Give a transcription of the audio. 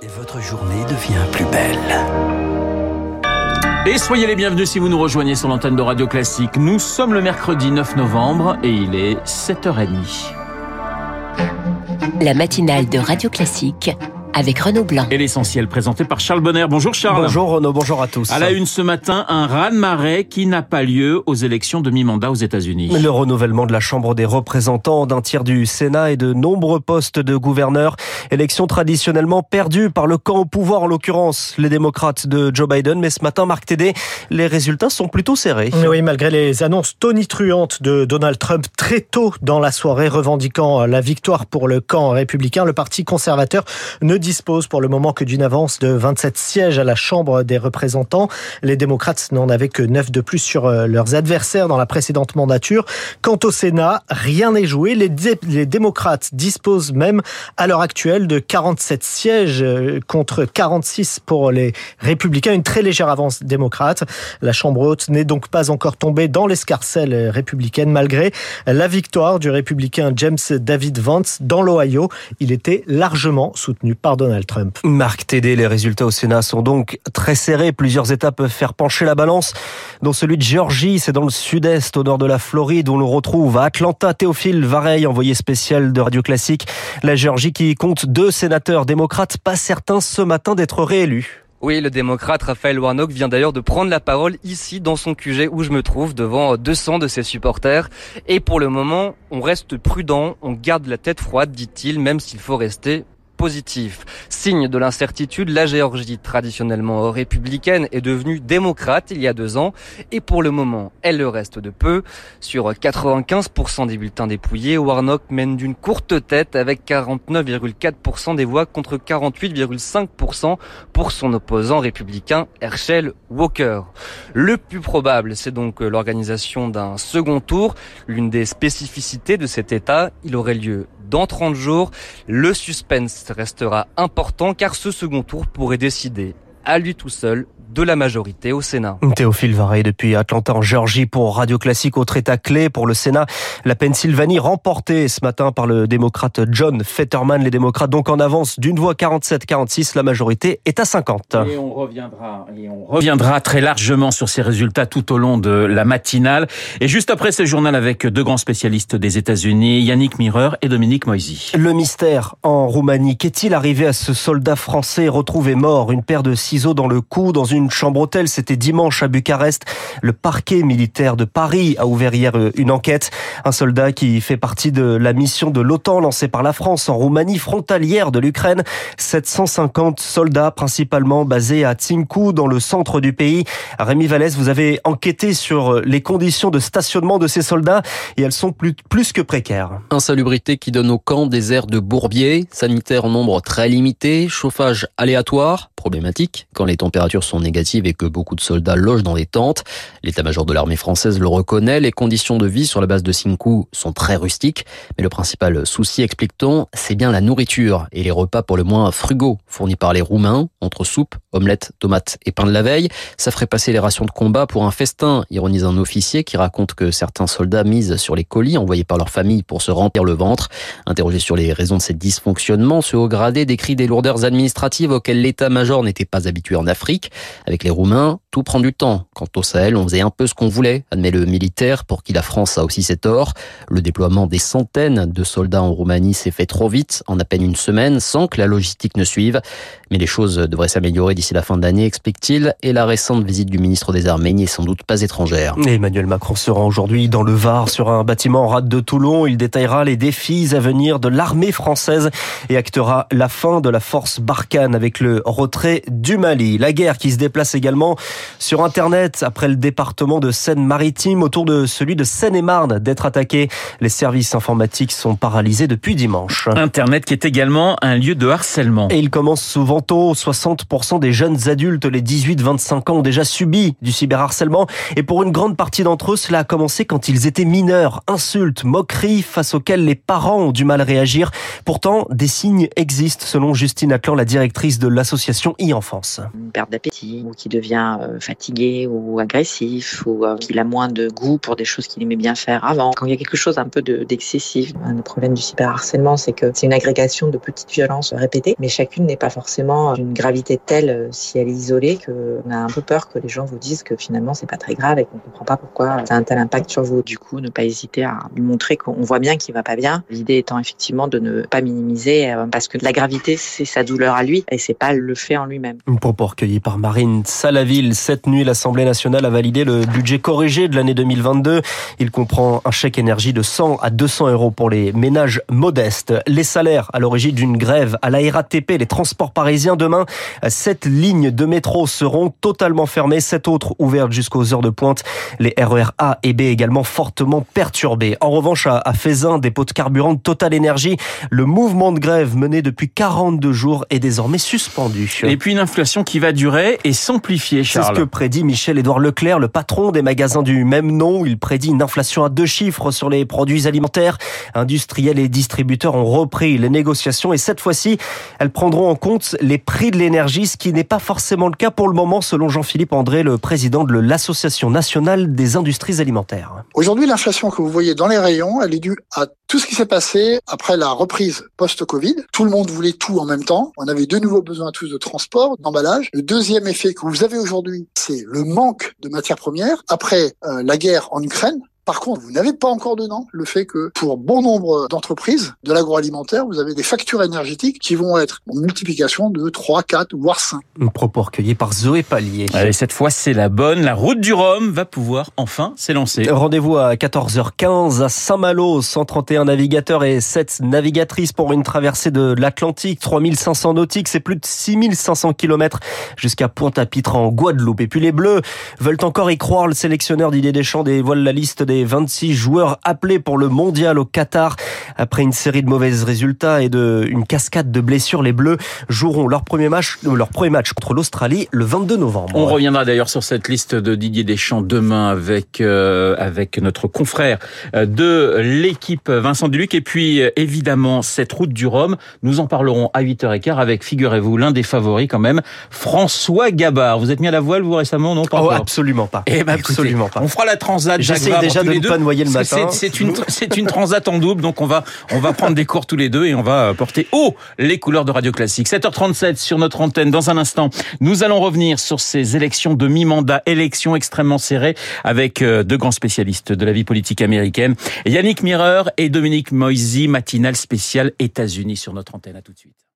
Et votre journée devient plus belle. Et soyez les bienvenus si vous nous rejoignez sur l'antenne de Radio Classique. Nous sommes le mercredi 9 novembre et il est 7h30. La matinale de Radio Classique avec Renaud Blanc. Et l'essentiel présenté par Charles Bonner. Bonjour Charles. Bonjour Renaud, bonjour à tous. À la une ce matin, un raz-de-marée qui n'a pas lieu aux élections de mi-mandat aux États-Unis. Le renouvellement de la Chambre des représentants, d'un tiers du Sénat et de nombreux postes de gouverneurs. Élection traditionnellement perdue par le camp au pouvoir, en l'occurrence les démocrates de Joe Biden. Mais ce matin, Marc Tédé, les résultats sont plutôt serrés. Oui, malgré les annonces tonitruantes de Donald Trump très tôt dans la soirée revendiquant la victoire pour le camp républicain, le parti conservateur ne dispose pour le moment que d'une avance de 27 sièges à la Chambre des représentants. Les démocrates n'en avaient que 9 de plus sur euh, leurs adversaires dans la précédente mandature. Quant au Sénat, rien n'est joué. Les, démocrates disposent même à l'heure actuelle de 47 sièges euh, contre 46 pour les républicains. Une très légère avance démocrate. La Chambre haute n'est donc pas encore tombée dans l'escarcelle républicaine malgré la victoire du républicain James David Vance dans l'Ohio. Il était largement soutenu par Donald Trump. Marc Tédé, les résultats au Sénat sont donc très serrés. Plusieurs États peuvent faire pencher la balance, dont celui de Géorgie, c'est dans le sud-est, au nord de la Floride, où l'on retrouve à Atlanta Théophile Vareille, envoyé spécial de Radio Classique. La Géorgie qui compte deux sénateurs démocrates, pas certains ce matin d'être réélus. Oui, le démocrate Raphaël Warnock vient d'ailleurs de prendre la parole ici dans son QG où je me trouve devant 200 de ses supporters. Et pour le moment, on reste prudent, on garde la tête froide, dit-il, même s'il faut rester positif. Signe de l'incertitude, la Géorgie, traditionnellement républicaine, est devenue démocrate il y a deux ans et pour le moment, elle le reste de peu. Sur 95% des bulletins dépouillés, Warnock mène d'une courte tête avec 49,4% des voix contre 48,5% pour son opposant républicain Herschel Walker. Le plus probable, c'est donc l'organisation d'un second tour. L'une des spécificités de cet État, il aurait lieu dans 30 jours. Le suspense restera important car ce second tour pourrait décider à lui tout seul de la majorité au Sénat. Théophile Varey depuis Atlanta en Géorgie pour Radio Classique, autre état clé pour le Sénat. La Pennsylvanie remportée ce matin par le démocrate John Fetterman. Les démocrates donc en avance d'une voix 47-46. La majorité est à 50. Et on reviendra, et on reviendra très largement sur ces résultats tout au long de la matinale. Et juste après ce journal avec deux grands spécialistes des États-Unis, Yannick Mireur et Dominique Moisy. Le mystère en Roumanie. Qu'est-il arrivé à ce soldat français retrouvé mort? Une paire de ciseaux dans le cou, dans une chambre hôtel. C'était dimanche à Bucarest. Le parquet militaire de Paris a ouvert hier une enquête. Un soldat qui fait partie de la mission de l'OTAN lancée par la France en Roumanie frontalière de l'Ukraine. 750 soldats principalement basés à Tsinkou dans le centre du pays. Rémi Vallès, vous avez enquêté sur les conditions de stationnement de ces soldats et elles sont plus, que précaires. Insalubrité qui donne au camp des airs de bourbier, sanitaire en nombre très limité, chauffage aléatoire, problématique quand les températures sont et que beaucoup de soldats logent dans des tentes. L'état-major de l'armée française le reconnaît, les conditions de vie sur la base de Sinkou sont très rustiques, mais le principal souci, explique-t-on, c'est bien la nourriture et les repas pour le moins frugaux fournis par les Roumains, entre soupe, omelette, tomates et pain de la veille. Ça ferait passer les rations de combat pour un festin, ironise un officier qui raconte que certains soldats misent sur les colis envoyés par leur famille pour se remplir le ventre. Interrogé sur les raisons de ces dysfonctionnements, ce haut gradé décrit des lourdeurs administratives auxquelles l'état-major n'était pas habitué en Afrique. Avec les Roumains, tout prend du temps. Quant au Sahel, on faisait un peu ce qu'on voulait, admet le militaire, pour qui la France a aussi ses torts. Le déploiement des centaines de soldats en Roumanie s'est fait trop vite, en à peine une semaine, sans que la logistique ne suive. Mais les choses devraient s'améliorer d'ici la fin de l'année, explique-t-il, et la récente visite du ministre des Armées n'est sans doute pas étrangère. Emmanuel Macron se rend aujourd'hui dans le Var sur un bâtiment en rade de Toulon. Il détaillera les défis à venir de l'armée française et actera la fin de la force Barkhane avec le retrait du Mali. La guerre qui se déplace également sur Internet après le département de Seine-Maritime autour de celui de Seine-et-Marne d'être attaqué. Les services informatiques sont paralysés depuis dimanche. Internet qui est également un lieu de harcèlement. Et il commence souvent tôt. 60% des jeunes adultes, les 18-25 ans, ont déjà subi du cyberharcèlement. Et pour une grande partie d'entre eux, cela a commencé quand ils étaient mineurs. Insultes, moqueries face auxquelles les parents ont du mal à réagir. Pourtant, des signes existent selon Justine Atlan, la directrice de l'association e-enfance. Une perte d'appétit, ou qui devient fatigué ou agressif, ou qu'il a moins de goût pour des choses qu'il aimait bien faire avant. Quand il y a quelque chose un peu d'excessif, le problème du cyberharcèlement, c'est que c'est une agrégation de petites violences répétées, mais chacune n'est pas forcément vraiment d'une gravité telle si elle est isolée qu'on a un peu peur que les gens vous disent que finalement c'est pas très grave et qu'on comprend pas pourquoi ça a un tel impact sur vous. Du coup, ne pas hésiter à lui montrer qu'on voit bien qu'il va pas bien. L'idée étant effectivement de ne pas minimiser parce que la gravité c'est sa douleur à lui et c'est pas le fait en lui-même. Une propos recueilli par Marine Salaville. Cette nuit, l'Assemblée nationale a validé le budget corrigé de l'année 2022. Il comprend un chèque énergie de 100 à 200 euros pour les ménages modestes. Les salaires à l'origine d'une grève à la RATP, les transports parisiens. Demain, sept lignes de métro seront totalement fermées, sept autres ouvertes jusqu'aux heures de pointe. Les RER A et B également fortement perturbés. En revanche, à Fézin, dépôt de carburant de Total Énergie, le mouvement de grève mené depuis 42 jours est désormais suspendu. Et puis une inflation qui va durer et s'amplifier, Charles. C'est ce que prédit Michel-Édouard Leclerc, le patron des magasins du même nom. Il prédit une inflation à deux chiffres sur les produits alimentaires. Industriels et distributeurs ont repris les négociations et cette fois-ci, elles prendront en compte les prix de l'énergie, ce qui n'est pas forcément le cas pour le moment, selon Jean-Philippe André, le président de l'Association nationale des industries alimentaires. Aujourd'hui, l'inflation que vous voyez dans les rayons, elle est due à tout ce qui s'est passé après la reprise post-Covid. Tout le monde voulait tout en même temps. On avait de nouveaux besoins tous de transport, d'emballage. Le deuxième effet que vous avez aujourd'hui, c'est le manque de matières premières. Après euh, la guerre en Ukraine, par contre, vous n'avez pas encore dedans le fait que pour bon nombre d'entreprises de l'agroalimentaire, vous avez des factures énergétiques qui vont être en multiplication de 3, 4, voire 5. Un propos recueilli par Zoé Pallier. Allez, cette fois, c'est la bonne. La route du Rhum va pouvoir enfin s'élancer. Rendez-vous à 14h15 à Saint-Malo. 131 navigateurs et 7 navigatrices pour une traversée de l'Atlantique. 3500 nautiques, c'est plus de 6500 km jusqu'à Pointe-à-Pitre en Guadeloupe. Et puis les Bleus veulent encore y croire. Le sélectionneur Didier Deschamps dévoile la liste des 26 joueurs appelés pour le mondial au Qatar. Après une série de mauvais résultats et de une cascade de blessures, les Bleus joueront leur premier match, euh, leur premier match contre l'Australie le 22 novembre. On reviendra d'ailleurs sur cette liste de Didier Deschamps demain avec euh, avec notre confrère euh, de l'équipe Vincent Duluc et puis évidemment cette route du Rhum. Nous en parlerons à 8h15 avec figurez-vous l'un des favoris quand même, François Gabard. Vous êtes mis à la voile vous récemment non? Pas oh, absolument pas. Eh ben, absolument pas. On fera la transat. J'essaie déjà de ne pas noyer le matin. C'est une transat en double donc on va on va prendre des cours tous les deux et on va porter haut les couleurs de Radio Classique. 7h37 sur notre antenne. Dans un instant, nous allons revenir sur ces élections de mi-mandat, élections extrêmement serrées avec euh, deux grands spécialistes de la vie politique américaine, Yannick Mireur et Dominique Moisy, matinale spéciale États-Unis sur notre antenne. À tout de suite.